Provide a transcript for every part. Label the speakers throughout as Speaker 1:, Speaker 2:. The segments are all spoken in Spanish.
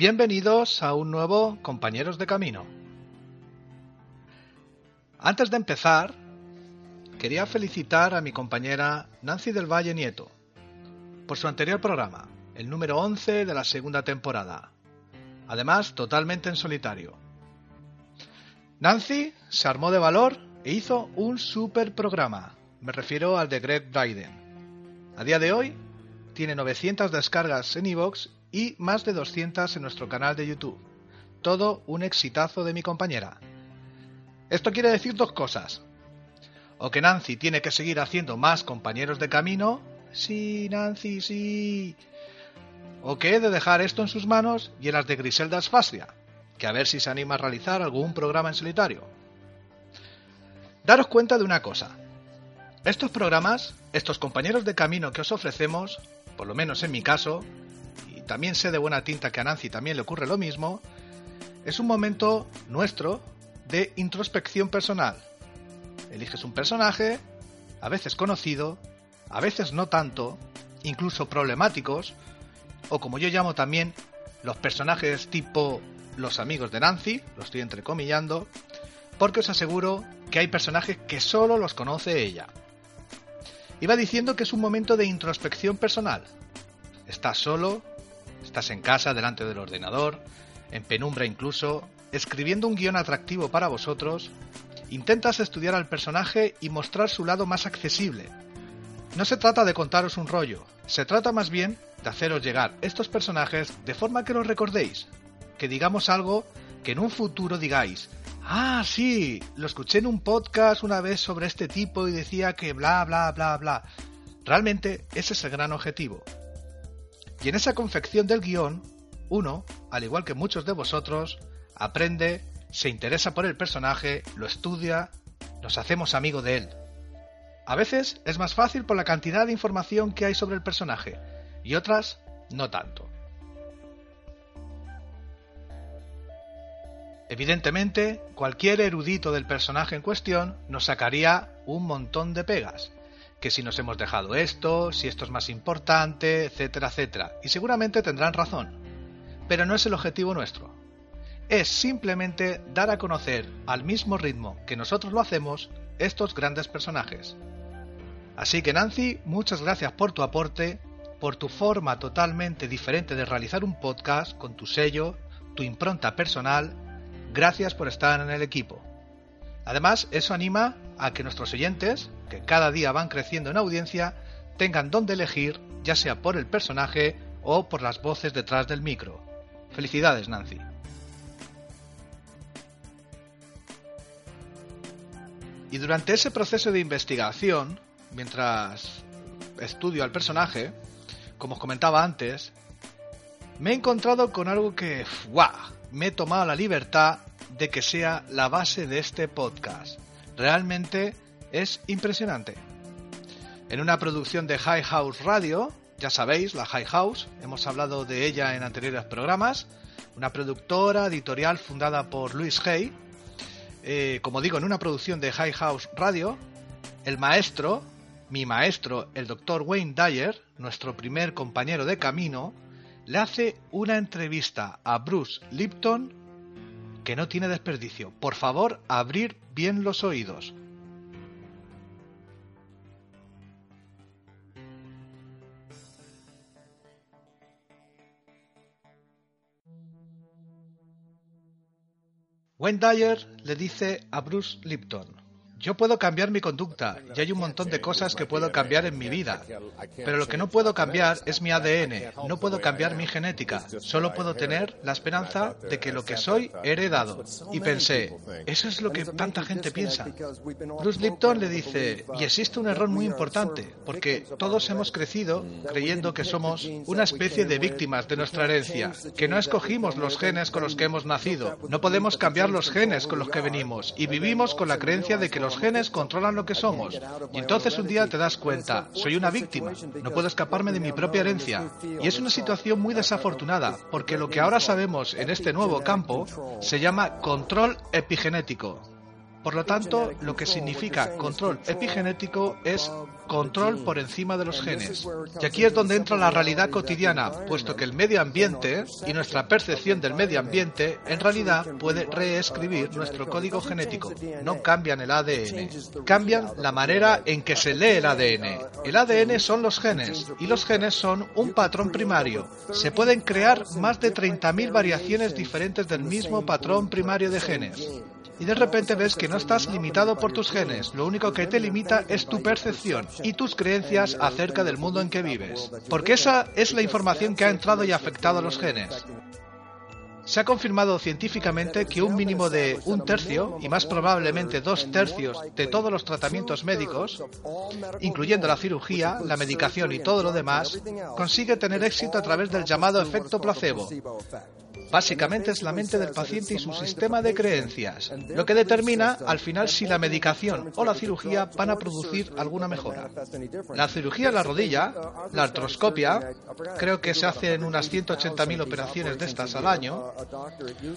Speaker 1: Bienvenidos a un nuevo Compañeros de Camino. Antes de empezar, quería felicitar a mi compañera Nancy del Valle Nieto por su anterior programa, el número 11 de la segunda temporada, además totalmente en solitario. Nancy se armó de valor e hizo un super programa, me refiero al de Greg Bryden. A día de hoy tiene 900 descargas en iVoox y más de 200 en nuestro canal de YouTube. Todo un exitazo de mi compañera. Esto quiere decir dos cosas. O que Nancy tiene que seguir haciendo más compañeros de camino. Sí, Nancy, sí. O que he de dejar esto en sus manos y en las de Griselda Asfastia, que a ver si se anima a realizar algún programa en solitario. Daros cuenta de una cosa. Estos programas, estos compañeros de camino que os ofrecemos, por lo menos en mi caso, también sé de buena tinta que a Nancy también le ocurre lo mismo, es un momento nuestro de introspección personal. Eliges un personaje, a veces conocido, a veces no tanto, incluso problemáticos, o como yo llamo también los personajes tipo los amigos de Nancy, lo estoy entrecomillando, porque os aseguro que hay personajes que solo los conoce ella. Iba diciendo que es un momento de introspección personal. Estás solo, estás en casa delante del ordenador, en penumbra incluso, escribiendo un guion atractivo para vosotros, intentas estudiar al personaje y mostrar su lado más accesible. No se trata de contaros un rollo, se trata más bien de haceros llegar estos personajes de forma que los recordéis, que digamos algo que en un futuro digáis, ah, sí, lo escuché en un podcast una vez sobre este tipo y decía que bla, bla, bla, bla. Realmente ese es el gran objetivo. Y en esa confección del guion, uno, al igual que muchos de vosotros, aprende, se interesa por el personaje, lo estudia, nos hacemos amigo de él. A veces es más fácil por la cantidad de información que hay sobre el personaje, y otras no tanto. Evidentemente, cualquier erudito del personaje en cuestión nos sacaría un montón de pegas, que si nos hemos dejado esto, si esto es más importante, etcétera, etcétera, y seguramente tendrán razón. Pero no es el objetivo nuestro. Es simplemente dar a conocer al mismo ritmo que nosotros lo hacemos estos grandes personajes. Así que Nancy, muchas gracias por tu aporte, por tu forma totalmente diferente de realizar un podcast con tu sello, tu impronta personal Gracias por estar en el equipo. Además, eso anima a que nuestros oyentes, que cada día van creciendo en audiencia, tengan donde elegir, ya sea por el personaje o por las voces detrás del micro. Felicidades, Nancy. Y durante ese proceso de investigación, mientras estudio al personaje, como os comentaba antes, me he encontrado con algo que, ¡guau! me he tomado la libertad de que sea la base de este podcast. Realmente es impresionante. En una producción de High House Radio, ya sabéis, la High House, hemos hablado de ella en anteriores programas, una productora editorial fundada por Luis Hay. Eh, como digo, en una producción de High House Radio, el maestro, mi maestro, el doctor Wayne Dyer, nuestro primer compañero de camino, le hace una entrevista a Bruce Lipton que no tiene desperdicio. Por favor, abrir bien los oídos. Dyer le dice a Bruce Lipton, yo puedo cambiar mi conducta y hay un montón de cosas que puedo cambiar en mi vida. Pero lo que no puedo cambiar es mi ADN, no puedo cambiar mi genética. Solo puedo tener la esperanza de que lo que soy he heredado. Y pensé, eso es lo que tanta gente piensa. Bruce Lipton le dice, y existe un error muy importante, porque todos hemos crecido creyendo que somos una especie de víctimas de nuestra herencia, que no escogimos los genes con los que hemos nacido. No podemos cambiar los genes con los que venimos y vivimos con la creencia de que los los genes controlan lo que somos. Y entonces un día te das cuenta, soy una víctima, no puedo escaparme de mi propia herencia. Y es una situación muy desafortunada, porque lo que ahora sabemos en este nuevo campo se llama control epigenético. Por lo tanto, lo que significa control epigenético es control por encima de los genes. Y aquí es donde entra la realidad cotidiana, puesto que el medio ambiente y nuestra percepción del medio ambiente en realidad puede reescribir nuestro código genético. No cambian el ADN, cambian la manera en que se lee el ADN. El ADN son los genes y los genes son un patrón primario. Se pueden crear más de 30.000 variaciones diferentes del mismo patrón primario de genes y de repente ves que no estás limitado por tus genes, lo único que te limita es tu percepción y tus creencias acerca del mundo en que vives, porque esa es la información que ha entrado y afectado a los genes. Se ha confirmado científicamente que un mínimo de un tercio, y más probablemente dos tercios, de todos los tratamientos médicos, incluyendo la cirugía, la medicación y todo lo demás, consigue tener éxito a través del llamado efecto placebo, Básicamente es la mente del paciente y su sistema de creencias, lo que determina al final si la medicación o la cirugía van a producir alguna mejora. La cirugía en la rodilla, la artroscopia, creo que se hacen unas 180.000 operaciones de estas al año.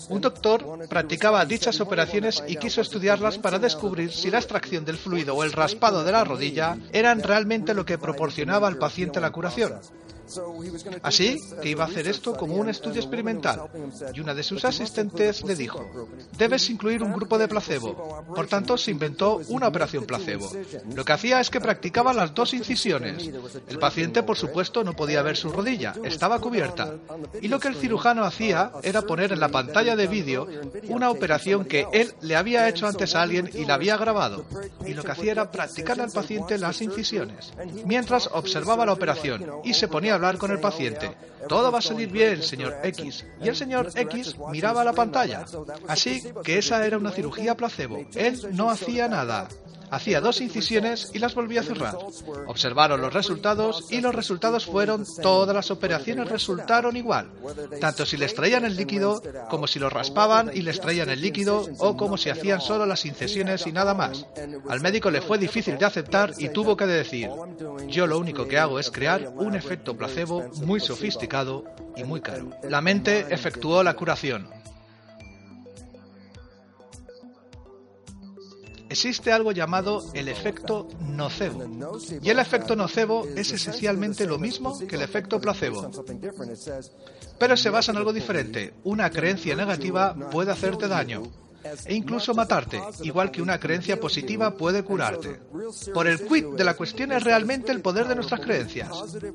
Speaker 1: Un doctor practicaba dichas operaciones y quiso estudiarlas para descubrir si la extracción del fluido o el raspado de la rodilla eran realmente lo que proporcionaba al paciente la curación. Así que iba a hacer esto como un estudio experimental y una de sus asistentes le dijo, debes incluir un grupo de placebo. Por tanto, se inventó una operación placebo. Lo que hacía es que practicaba las dos incisiones. El paciente, por supuesto, no podía ver su rodilla, estaba cubierta. Y lo que el cirujano hacía era poner en la pantalla de vídeo una operación que él le había hecho antes a alguien y la había grabado. Y lo que hacía era practicar al paciente las incisiones, mientras observaba la operación y se ponía con el paciente. Todo va a salir bien, señor X. Y el señor X miraba la pantalla. Así que esa era una cirugía placebo. Él no hacía nada. Hacía dos incisiones y las volvía a cerrar. Observaron los resultados y los resultados fueron todas las operaciones resultaron igual, tanto si les traían el líquido como si lo raspaban y les traían el líquido o como si hacían solo las incisiones y nada más. Al médico le fue difícil de aceptar y tuvo que decir, yo lo único que hago es crear un efecto placebo muy sofisticado y muy caro. La mente efectuó la curación. Existe algo llamado el efecto nocebo. Y el efecto nocebo es esencialmente lo mismo que el efecto placebo. Pero se basa en algo diferente. Una creencia negativa puede hacerte daño e incluso matarte, igual que una creencia positiva puede curarte. Por el quid de la cuestión es realmente el poder de nuestras creencias.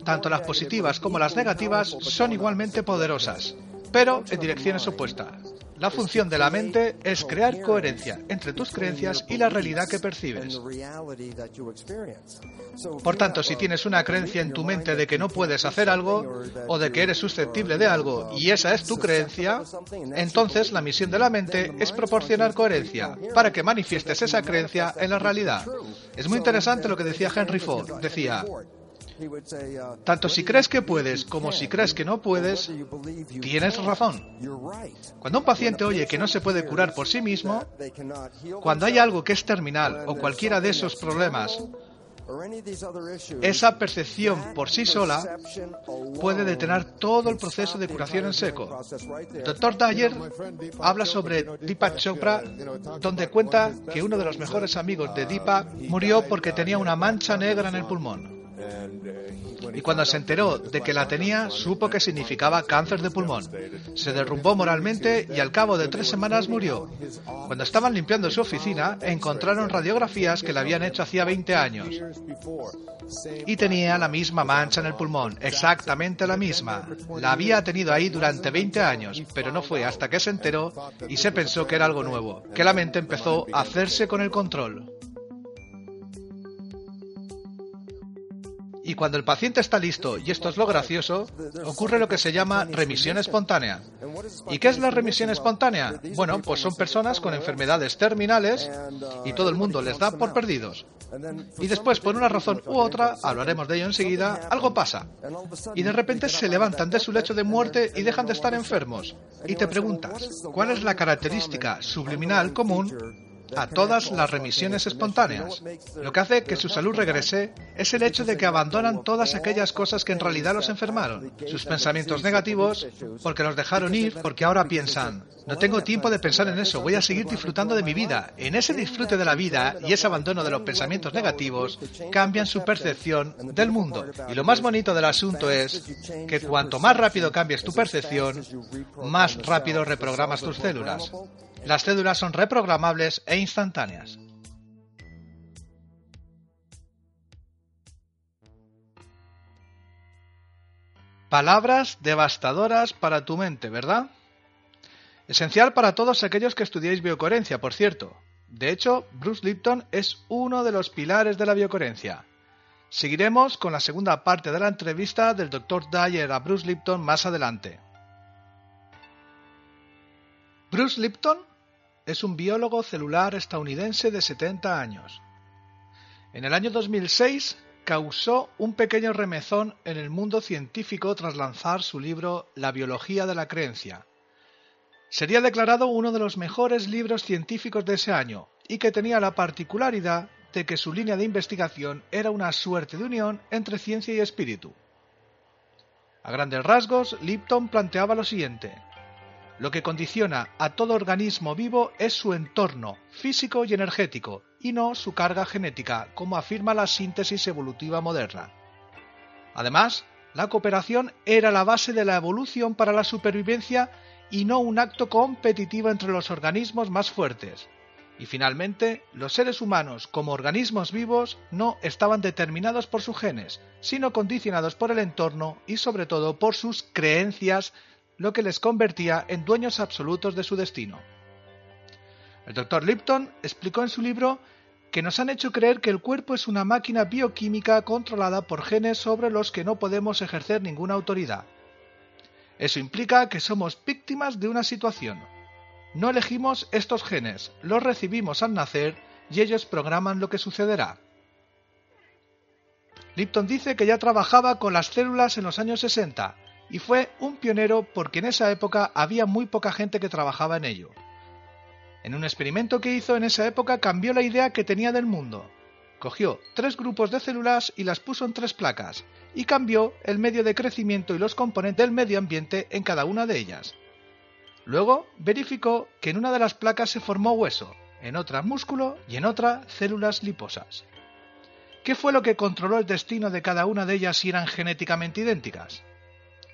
Speaker 1: Tanto las positivas como las negativas son igualmente poderosas, pero en direcciones opuestas. La función de la mente es crear coherencia entre tus creencias y la realidad que percibes. Por tanto, si tienes una creencia en tu mente de que no puedes hacer algo o de que eres susceptible de algo y esa es tu creencia, entonces la misión de la mente es proporcionar coherencia para que manifiestes esa creencia en la realidad. Es muy interesante lo que decía Henry Ford. Decía, tanto si crees que puedes como si crees que no puedes, tienes razón. Cuando un paciente oye que no se puede curar por sí mismo, cuando hay algo que es terminal o cualquiera de esos problemas, esa percepción por sí sola puede detener todo el proceso de curación en seco. El doctor Dyer habla sobre Deepak Chopra, donde cuenta que uno de los mejores amigos de Deepak murió porque tenía una mancha negra en el pulmón. Y cuando se enteró de que la tenía, supo que significaba cáncer de pulmón. Se derrumbó moralmente y al cabo de tres semanas murió. Cuando estaban limpiando su oficina, encontraron radiografías que le habían hecho hacía 20 años. Y tenía la misma mancha en el pulmón, exactamente la misma. La había tenido ahí durante 20 años, pero no fue hasta que se enteró y se pensó que era algo nuevo, que la mente empezó a hacerse con el control. Y cuando el paciente está listo, y esto es lo gracioso, ocurre lo que se llama remisión espontánea. ¿Y qué es la remisión espontánea? Bueno, pues son personas con enfermedades terminales y todo el mundo les da por perdidos. Y después, por una razón u otra, hablaremos de ello enseguida, algo pasa. Y de repente se levantan de su lecho de muerte y dejan de estar enfermos. Y te preguntas, ¿cuál es la característica subliminal común a todas las remisiones espontáneas. Lo que hace que su salud regrese es el hecho de que abandonan todas aquellas cosas que en realidad los enfermaron. Sus pensamientos negativos, porque los dejaron ir, porque ahora piensan, no tengo tiempo de pensar en eso, voy a seguir disfrutando de mi vida. En ese disfrute de la vida y ese abandono de los pensamientos negativos, cambian su percepción del mundo. Y lo más bonito del asunto es que cuanto más rápido cambies tu percepción, más rápido reprogramas tus células. Las células son reprogramables e instantáneas. Palabras devastadoras para tu mente, ¿verdad? Esencial para todos aquellos que estudiáis biocoherencia, por cierto. De hecho, Bruce Lipton es uno de los pilares de la biocoherencia. Seguiremos con la segunda parte de la entrevista del Dr. Dyer a Bruce Lipton más adelante. Bruce Lipton es un biólogo celular estadounidense de 70 años. En el año 2006 causó un pequeño remezón en el mundo científico tras lanzar su libro La biología de la creencia. Sería declarado uno de los mejores libros científicos de ese año y que tenía la particularidad de que su línea de investigación era una suerte de unión entre ciencia y espíritu. A grandes rasgos, Lipton planteaba lo siguiente. Lo que condiciona a todo organismo vivo es su entorno físico y energético, y no su carga genética, como afirma la síntesis evolutiva moderna. Además, la cooperación era la base de la evolución para la supervivencia y no un acto competitivo entre los organismos más fuertes. Y finalmente, los seres humanos como organismos vivos no estaban determinados por sus genes, sino condicionados por el entorno y sobre todo por sus creencias lo que les convertía en dueños absolutos de su destino. El doctor Lipton explicó en su libro que nos han hecho creer que el cuerpo es una máquina bioquímica controlada por genes sobre los que no podemos ejercer ninguna autoridad. Eso implica que somos víctimas de una situación. No elegimos estos genes, los recibimos al nacer y ellos programan lo que sucederá. Lipton dice que ya trabajaba con las células en los años 60 y fue un pionero porque en esa época había muy poca gente que trabajaba en ello. En un experimento que hizo en esa época cambió la idea que tenía del mundo. Cogió tres grupos de células y las puso en tres placas, y cambió el medio de crecimiento y los componentes del medio ambiente en cada una de ellas. Luego verificó que en una de las placas se formó hueso, en otra músculo y en otra células liposas. ¿Qué fue lo que controló el destino de cada una de ellas si eran genéticamente idénticas?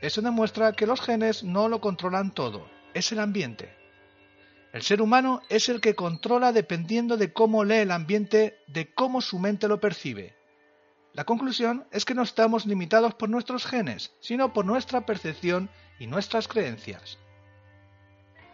Speaker 1: Eso demuestra que los genes no lo controlan todo, es el ambiente. El ser humano es el que controla dependiendo de cómo lee el ambiente, de cómo su mente lo percibe. La conclusión es que no estamos limitados por nuestros genes, sino por nuestra percepción y nuestras creencias.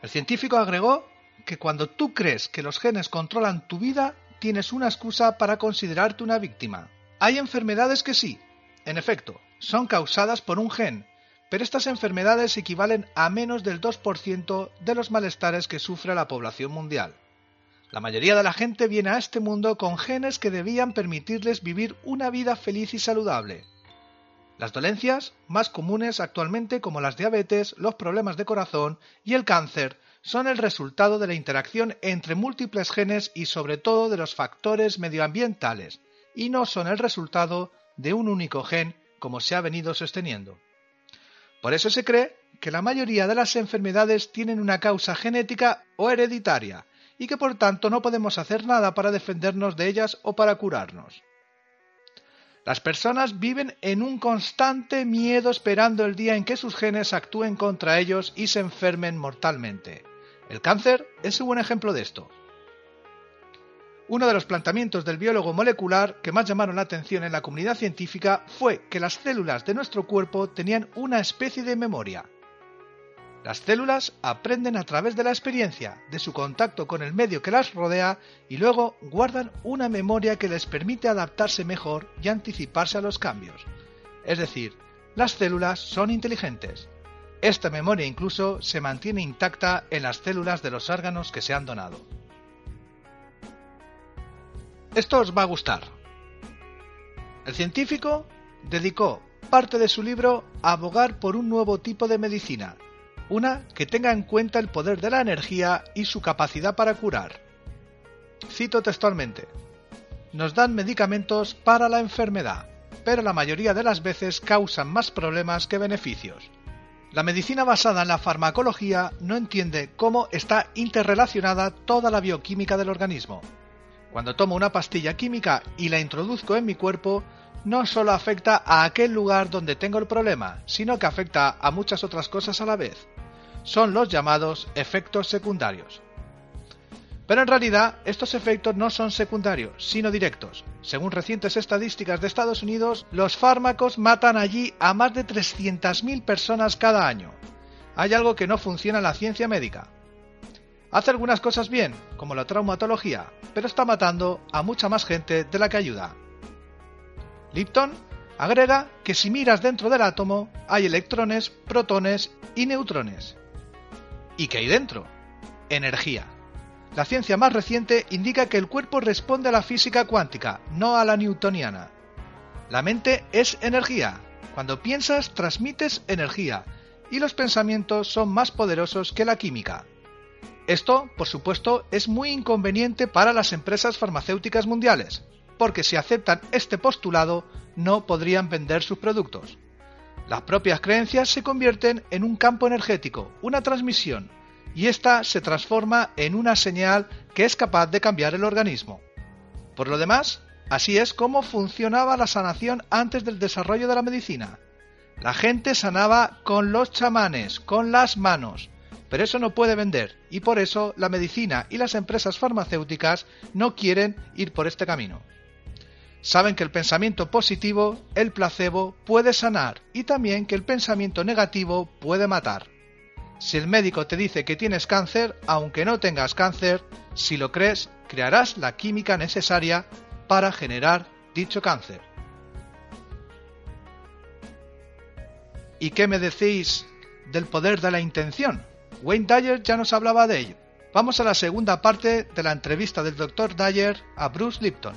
Speaker 1: El científico agregó que cuando tú crees que los genes controlan tu vida, tienes una excusa para considerarte una víctima. Hay enfermedades que sí, en efecto, son causadas por un gen, pero estas enfermedades equivalen a menos del 2% de los malestares que sufre la población mundial. La mayoría de la gente viene a este mundo con genes que debían permitirles vivir una vida feliz y saludable. Las dolencias más comunes actualmente como las diabetes, los problemas de corazón y el cáncer son el resultado de la interacción entre múltiples genes y sobre todo de los factores medioambientales, y no son el resultado de un único gen como se ha venido sosteniendo. Por eso se cree que la mayoría de las enfermedades tienen una causa genética o hereditaria y que por tanto no podemos hacer nada para defendernos de ellas o para curarnos. Las personas viven en un constante miedo esperando el día en que sus genes actúen contra ellos y se enfermen mortalmente. El cáncer es un buen ejemplo de esto. Uno de los planteamientos del biólogo molecular que más llamaron la atención en la comunidad científica fue que las células de nuestro cuerpo tenían una especie de memoria. Las células aprenden a través de la experiencia, de su contacto con el medio que las rodea y luego guardan una memoria que les permite adaptarse mejor y anticiparse a los cambios. Es decir, las células son inteligentes. Esta memoria incluso se mantiene intacta en las células de los órganos que se han donado. Esto os va a gustar. El científico dedicó parte de su libro a abogar por un nuevo tipo de medicina, una que tenga en cuenta el poder de la energía y su capacidad para curar. Cito textualmente, nos dan medicamentos para la enfermedad, pero la mayoría de las veces causan más problemas que beneficios. La medicina basada en la farmacología no entiende cómo está interrelacionada toda la bioquímica del organismo. Cuando tomo una pastilla química y la introduzco en mi cuerpo, no solo afecta a aquel lugar donde tengo el problema, sino que afecta a muchas otras cosas a la vez. Son los llamados efectos secundarios. Pero en realidad estos efectos no son secundarios, sino directos. Según recientes estadísticas de Estados Unidos, los fármacos matan allí a más de 300.000 personas cada año. Hay algo que no funciona en la ciencia médica. Hace algunas cosas bien, como la traumatología, pero está matando a mucha más gente de la que ayuda. Lipton agrega que si miras dentro del átomo hay electrones, protones y neutrones. ¿Y qué hay dentro? Energía. La ciencia más reciente indica que el cuerpo responde a la física cuántica, no a la newtoniana. La mente es energía. Cuando piensas, transmites energía, y los pensamientos son más poderosos que la química. Esto, por supuesto, es muy inconveniente para las empresas farmacéuticas mundiales, porque si aceptan este postulado, no podrían vender sus productos. Las propias creencias se convierten en un campo energético, una transmisión, y ésta se transforma en una señal que es capaz de cambiar el organismo. Por lo demás, así es como funcionaba la sanación antes del desarrollo de la medicina. La gente sanaba con los chamanes, con las manos, pero eso no puede vender y por eso la medicina y las empresas farmacéuticas no quieren ir por este camino. Saben que el pensamiento positivo, el placebo, puede sanar y también que el pensamiento negativo puede matar. Si el médico te dice que tienes cáncer, aunque no tengas cáncer, si lo crees, crearás la química necesaria para generar dicho cáncer. ¿Y qué me decís del poder de la intención? Wayne Dyer ya nos hablaba de ello. Vamos a la segunda parte de la entrevista del Dr. Dyer a Bruce Lipton.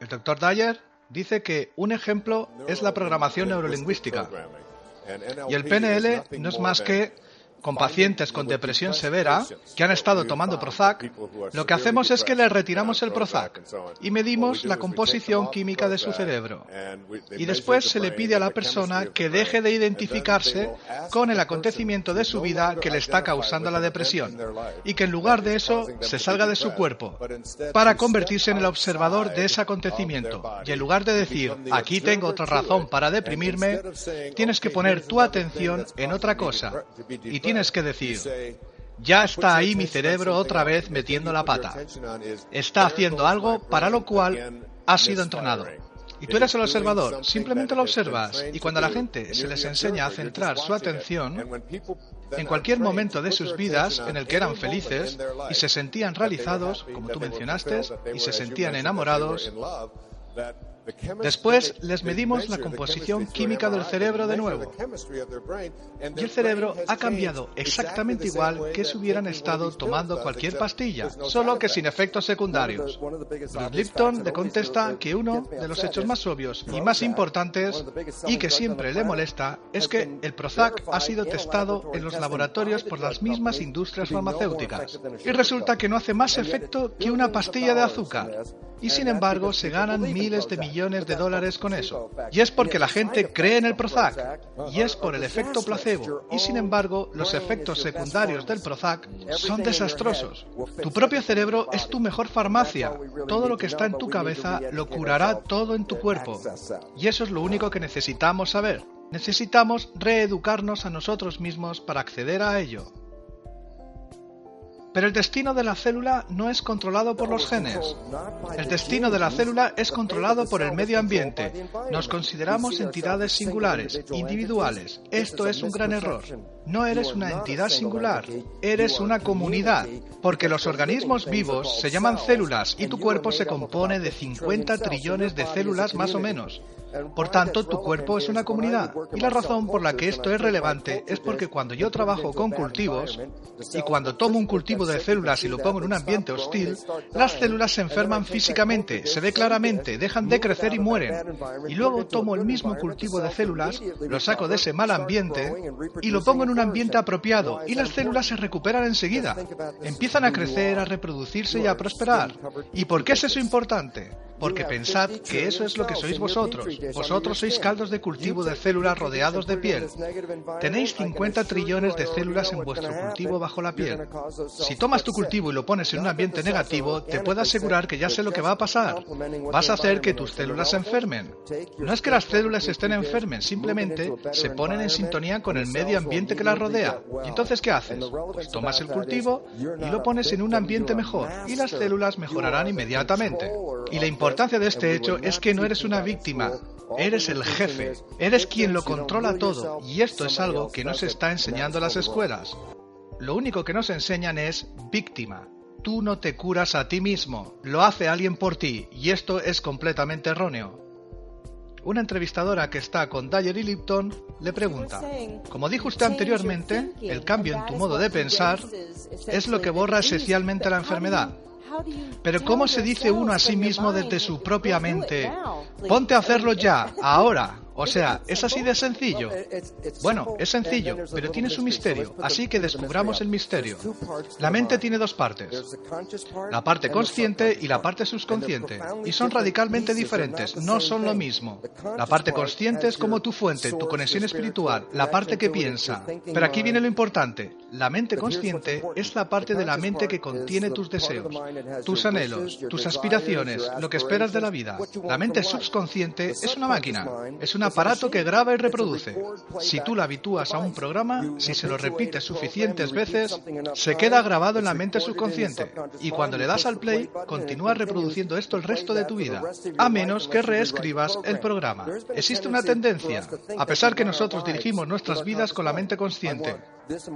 Speaker 1: El Dr. Dyer dice que un ejemplo es la programación neurolingüística. Y el PNL no es más que con pacientes con depresión severa que han estado tomando Prozac, lo que hacemos es que les retiramos el Prozac y medimos la composición química de su cerebro. Y después se le pide a la persona que deje de identificarse con el acontecimiento de su vida que le está causando la depresión y que en lugar de eso se salga de su cuerpo para convertirse en el observador de ese acontecimiento. Y en lugar de decir, aquí tengo otra razón para deprimirme, tienes que poner tu atención en otra cosa tienes que decir, ya está ahí mi cerebro otra vez metiendo la pata. Está haciendo algo para lo cual ha sido entrenado. Y tú eres el observador, simplemente lo observas. Y cuando a la gente se les enseña a centrar su atención en cualquier momento de sus vidas en el que eran felices y se sentían realizados, como tú mencionaste, y se sentían enamorados, Después les medimos la composición química del cerebro de nuevo. Y el cerebro ha cambiado exactamente igual que si hubieran estado tomando cualquier pastilla, solo que sin efectos secundarios. Lipton le contesta que uno de los hechos más obvios y más importantes y que siempre le molesta es que el Prozac ha sido testado en los laboratorios por las mismas industrias farmacéuticas y resulta que no hace más efecto que una pastilla de azúcar y sin embargo se ganan miles de millones de dólares con eso. Y es porque la gente cree en el Prozac y es por el efecto placebo y sin embargo los efectos secundarios del Prozac son desastrosos. Tu propio cerebro es tu mejor farmacia. Todo lo que está en tu cabeza lo curará todo en tu cuerpo. Y eso es lo único que necesitamos saber. Necesitamos reeducarnos a nosotros mismos para acceder a ello. Pero el destino de la célula no es controlado por los genes. El destino de la célula es controlado por el medio ambiente. Nos consideramos entidades singulares, individuales. Esto es un gran error. No eres una entidad singular, eres una comunidad, porque los organismos vivos se llaman células y tu cuerpo se compone de 50 trillones de células más o menos. Por tanto, tu cuerpo es una comunidad. Y la razón por la que esto es relevante es porque cuando yo trabajo con cultivos y cuando tomo un cultivo de células y lo pongo en un ambiente hostil, las células se enferman físicamente, se ve claramente, dejan de crecer y mueren. Y luego tomo el mismo cultivo de células, lo saco de ese mal ambiente y lo pongo en un ambiente apropiado y las células se recuperan enseguida. Empiezan a crecer, a reproducirse y a prosperar. ¿Y por qué es eso importante? Porque pensad que eso es lo que sois vosotros. Vosotros sois caldos de cultivo de células rodeados de piel. Tenéis 50 trillones de células en vuestro cultivo bajo la piel. Si tomas tu cultivo y lo pones en un ambiente negativo, te puedo asegurar que ya sé lo que va a pasar. Vas a hacer que tus células se enfermen. No es que las células estén enfermen, simplemente se ponen en sintonía con el medio ambiente que rodea. ¿Y entonces qué haces? Pues tomas el cultivo y lo pones en un ambiente mejor y las células mejorarán inmediatamente. Y la importancia de este hecho es que no eres una víctima, eres el jefe, eres quien lo controla todo y esto es algo que no se está enseñando en las escuelas. Lo único que nos enseñan es víctima. Tú no te curas a ti mismo, lo hace alguien por ti y esto es completamente erróneo. Una entrevistadora que está con Dyer y Lipton le pregunta, como dijo usted anteriormente, el cambio en tu modo de pensar es lo que borra esencialmente la enfermedad. Pero ¿cómo se dice uno a sí mismo desde su propia mente? Ponte a hacerlo ya, ahora. O sea, ¿es así de sencillo? Bueno, es sencillo, pero tiene su misterio, así que descubramos el misterio. La mente tiene dos partes, la parte consciente y la parte subconsciente, y son radicalmente diferentes, no son lo mismo. La parte consciente es como tu fuente, tu conexión espiritual, la parte que piensa. Pero aquí viene lo importante, la mente consciente es la parte de la mente que contiene tus deseos, tus anhelos, tus aspiraciones, lo que esperas de la vida. La mente subconsciente es una máquina, es una aparato que graba y reproduce. Si tú la habitúas a un programa, si se lo repites suficientes veces, se queda grabado en la mente subconsciente y cuando le das al play, continúa reproduciendo esto el resto de tu vida, a menos que reescribas el programa. Existe una tendencia, a pesar que nosotros dirigimos nuestras vidas con la mente consciente.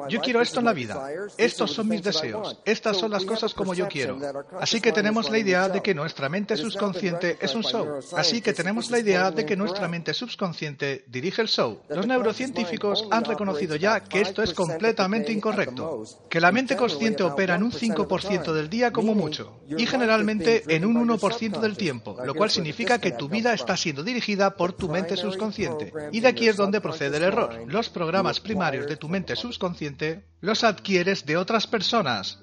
Speaker 1: Yo quiero esto en la vida, estos son mis deseos, estas son las cosas como yo quiero. Así que tenemos la idea de que nuestra mente subconsciente es un show. Así que tenemos la idea de que nuestra mente subconsciente consciente dirige el show. Los neurocientíficos han reconocido ya que esto es completamente incorrecto, que la mente consciente opera en un 5% del día como mucho, y generalmente en un 1% del tiempo, lo cual significa que tu vida está siendo dirigida por tu mente subconsciente. Y de aquí es donde procede el error. Los programas primarios de tu mente subconsciente los adquieres de otras personas.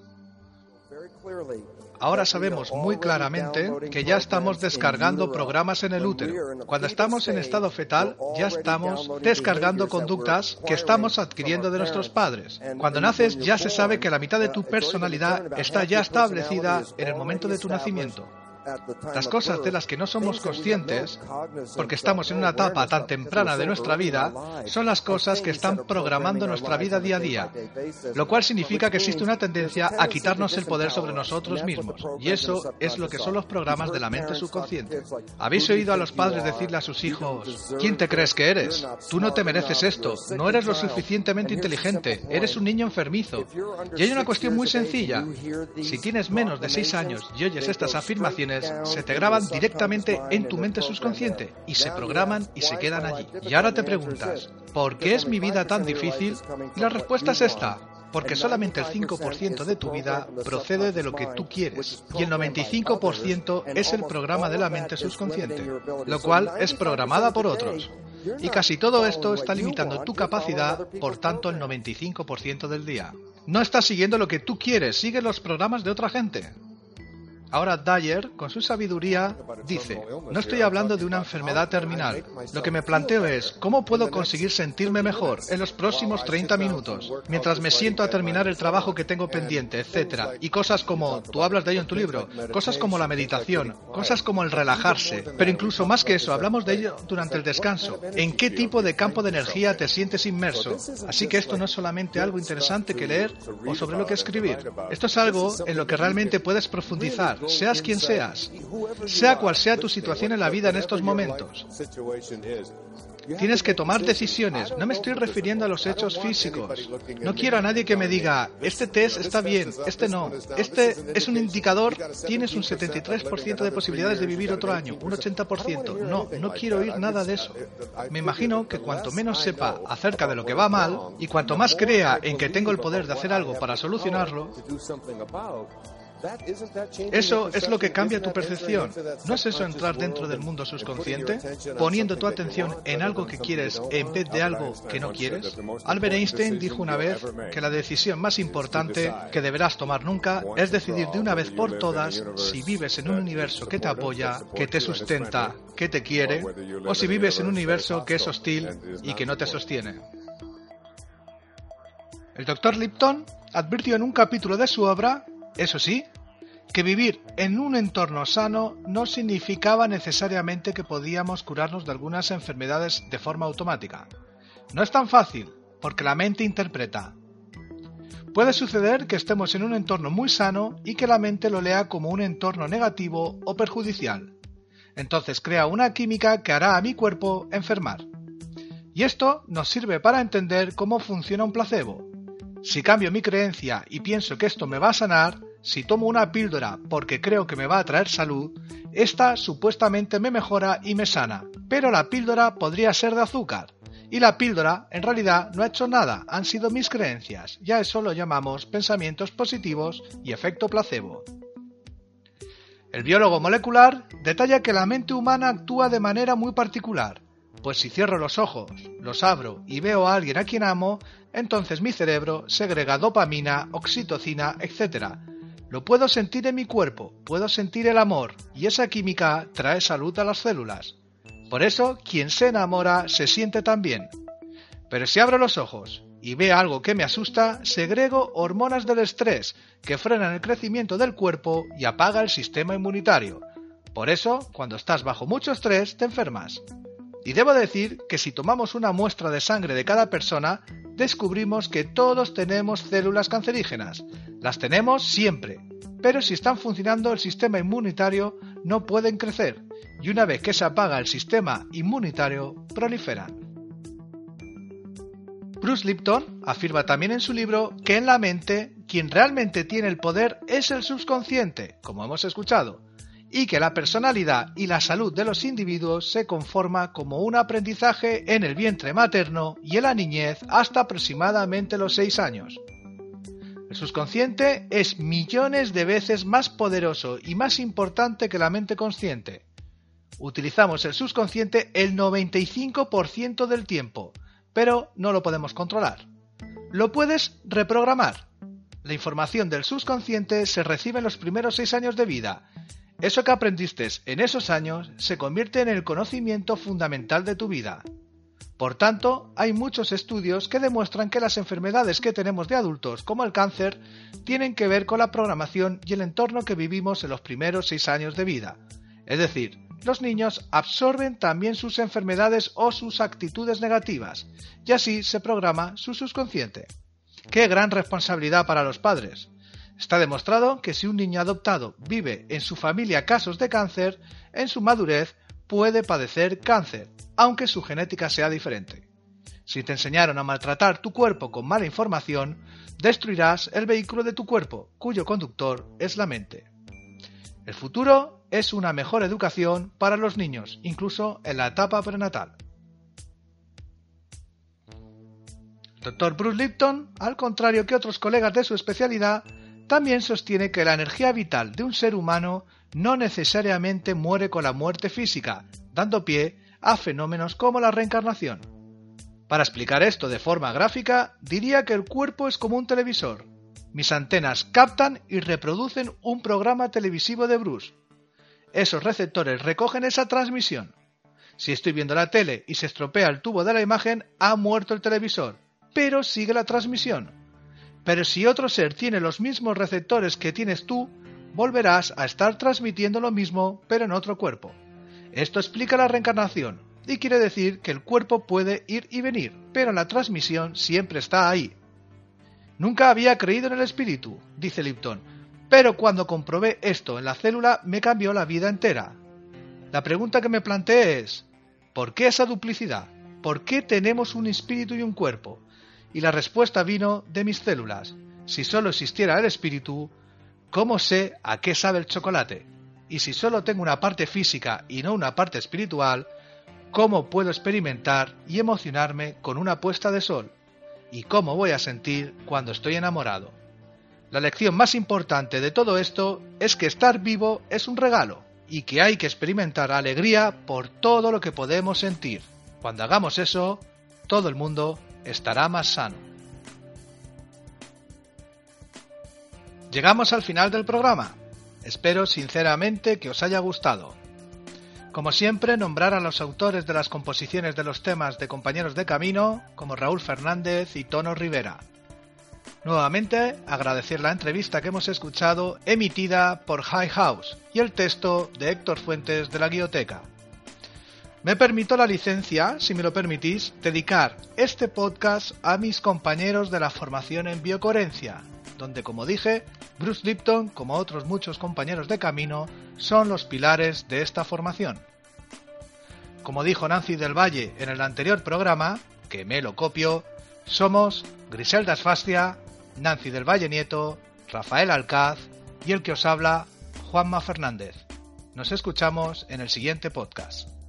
Speaker 1: Ahora sabemos muy claramente que ya estamos descargando programas en el útero. Cuando estamos en estado fetal, ya estamos descargando conductas que estamos adquiriendo de nuestros padres. Cuando naces, ya se sabe que la mitad de tu personalidad está ya establecida en el momento de tu nacimiento. Las cosas de las que no somos conscientes, porque estamos en una etapa tan temprana de nuestra vida, son las cosas que están programando nuestra vida día a día, lo cual significa que existe una tendencia a quitarnos el poder sobre nosotros mismos, y eso es lo que son los programas de la mente subconsciente. ¿Habéis oído a los padres decirle a sus hijos, ¿quién te crees que eres? Tú no te mereces esto, no eres lo suficientemente inteligente, eres un niño enfermizo. Y hay una cuestión muy sencilla, si tienes menos de seis años y oyes estas afirmaciones, se te graban directamente en tu mente subconsciente y se programan y se quedan allí. Y ahora te preguntas, ¿por qué es mi vida tan difícil? Y la respuesta es esta. Porque solamente el 5% de tu vida procede de lo que tú quieres y el 95% es el programa de la mente subconsciente, lo cual es programada por otros. Y casi todo esto está limitando tu capacidad, por tanto, el 95% del día. No estás siguiendo lo que tú quieres, sigues los programas de otra gente. Ahora Dyer, con su sabiduría, dice, no estoy hablando de una enfermedad terminal. Lo que me planteo es, ¿cómo puedo conseguir sentirme mejor en los próximos 30 minutos, mientras me siento a terminar el trabajo que tengo pendiente, etcétera? Y cosas como, tú hablas de ello en tu libro, cosas como la meditación, cosas como el relajarse, pero incluso más que eso, hablamos de ello durante el descanso. ¿En qué tipo de campo de energía te sientes inmerso? Así que esto no es solamente algo interesante que leer o sobre lo que escribir. Esto es algo en lo que realmente puedes profundizar seas quien seas, sea cual sea tu situación en la vida en estos momentos. Tienes que tomar decisiones. No me estoy refiriendo a los hechos físicos. No quiero a nadie que me diga, este test está bien, este no. Este es un indicador, tienes un 73% de posibilidades de vivir otro año, un 80%. No, no quiero oír nada de eso. Me imagino que cuanto menos sepa acerca de lo que va mal y cuanto más crea en que tengo el poder de hacer algo para solucionarlo, Eso es lo que cambia tu percepción. ¿No es eso entrar dentro del mundo subconsciente? Poniendo tu atención en algo que quieres en vez de algo que no quieres. Albert Einstein dijo una vez que la decisión más importante que deberás tomar nunca es decidir de una vez por todas si vives en un universo que te apoya, que te sustenta, que te quiere, o si vives en un universo que es hostil y que no te sostiene. El doctor Lipton advirtió en un capítulo de su obra, eso sí, que vivir en un entorno sano no significaba necesariamente que podíamos curarnos de algunas enfermedades de forma automática. No es tan fácil, porque la mente interpreta. Puede suceder que estemos en un entorno muy sano y que la mente lo lea como un entorno negativo o perjudicial. Entonces crea una química que hará a mi cuerpo enfermar. Y esto nos sirve para entender cómo funciona un placebo. Si cambio mi creencia y pienso que esto me va a sanar, si tomo una píldora porque creo que me va a traer salud, esta supuestamente me mejora y me sana, pero la píldora podría ser de azúcar. Y la píldora en realidad no ha hecho nada, han sido mis creencias, ya eso lo llamamos pensamientos positivos y efecto placebo. El biólogo molecular detalla que la mente humana actúa de manera muy particular, pues si cierro los ojos, los abro y veo a alguien a quien amo, entonces mi cerebro segrega dopamina, oxitocina, etc., lo puedo sentir en mi cuerpo, puedo sentir el amor, y esa química trae salud a las células. Por eso, quien se enamora se siente tan bien. Pero si abro los ojos y ve algo que me asusta, segrego hormonas del estrés que frenan el crecimiento del cuerpo y apaga el sistema inmunitario. Por eso, cuando estás bajo mucho estrés, te enfermas. Y debo decir que si tomamos una muestra de sangre de cada persona, descubrimos que todos tenemos células cancerígenas. Las tenemos siempre. Pero si están funcionando el sistema inmunitario, no pueden crecer. Y una vez que se apaga el sistema inmunitario, proliferan. Bruce Lipton afirma también en su libro que en la mente quien realmente tiene el poder es el subconsciente, como hemos escuchado, y que la personalidad y la salud de los individuos se conforma como un aprendizaje en el vientre materno y en la niñez hasta aproximadamente los 6 años. El subconsciente es millones de veces más poderoso y más importante que la mente consciente. Utilizamos el subconsciente el 95% del tiempo, pero no lo podemos controlar. Lo puedes reprogramar. La información del subconsciente se recibe en los primeros 6 años de vida eso que aprendiste en esos años se convierte en el conocimiento fundamental de tu vida. Por tanto, hay muchos estudios que demuestran que las enfermedades que tenemos de adultos, como el cáncer, tienen que ver con la programación y el entorno que vivimos en los primeros seis años de vida. Es decir, los niños absorben también sus enfermedades o sus actitudes negativas, y así se programa su subconsciente. ¡Qué gran responsabilidad para los padres! Está demostrado que si un niño adoptado vive en su familia casos de cáncer, en su madurez puede padecer cáncer, aunque su genética sea diferente. Si te enseñaron a maltratar tu cuerpo con mala información, destruirás el vehículo de tu cuerpo, cuyo conductor es la mente. El futuro es una mejor educación para los niños, incluso en la etapa prenatal. Dr. Bruce Lipton, al contrario que otros colegas de su especialidad, también sostiene que la energía vital de un ser humano no necesariamente muere con la muerte física, dando pie a fenómenos como la reencarnación. Para explicar esto de forma gráfica, diría que el cuerpo es como un televisor. Mis antenas captan y reproducen un programa televisivo de Bruce. Esos receptores recogen esa transmisión. Si estoy viendo la tele y se estropea el tubo de la imagen, ha muerto el televisor, pero sigue la transmisión. Pero si otro ser tiene los mismos receptores que tienes tú, volverás a estar transmitiendo lo mismo, pero en otro cuerpo. Esto explica la reencarnación, y quiere decir que el cuerpo puede ir y venir, pero la transmisión siempre está ahí. Nunca había creído en el espíritu, dice Lipton, pero cuando comprobé esto en la célula me cambió la vida entera. La pregunta que me planteé es, ¿por qué esa duplicidad? ¿Por qué tenemos un espíritu y un cuerpo? Y la respuesta vino de mis células. Si solo existiera el espíritu, ¿cómo sé a qué sabe el chocolate? Y si solo tengo una parte física y no una parte espiritual, ¿cómo puedo experimentar y emocionarme con una puesta de sol? ¿Y cómo voy a sentir cuando estoy enamorado? La lección más importante de todo esto es que estar vivo es un regalo y que hay que experimentar alegría por todo lo que podemos sentir. Cuando hagamos eso, todo el mundo estará más sano. Llegamos al final del programa. Espero sinceramente que os haya gustado. Como siempre, nombrar a los autores de las composiciones de los temas de Compañeros de Camino, como Raúl Fernández y Tono Rivera. Nuevamente, agradecer la entrevista que hemos escuchado emitida por High House y el texto de Héctor Fuentes de la Guioteca. Me permito la licencia, si me lo permitís, dedicar este podcast a mis compañeros de la formación en biocoherencia, donde, como dije, Bruce Lipton, como otros muchos compañeros de camino, son los pilares de esta formación. Como dijo Nancy del Valle en el anterior programa, que me lo copio, somos Griselda Asfastia, Nancy del Valle Nieto, Rafael Alcaz y el que os habla, Juanma Fernández. Nos escuchamos en el siguiente podcast.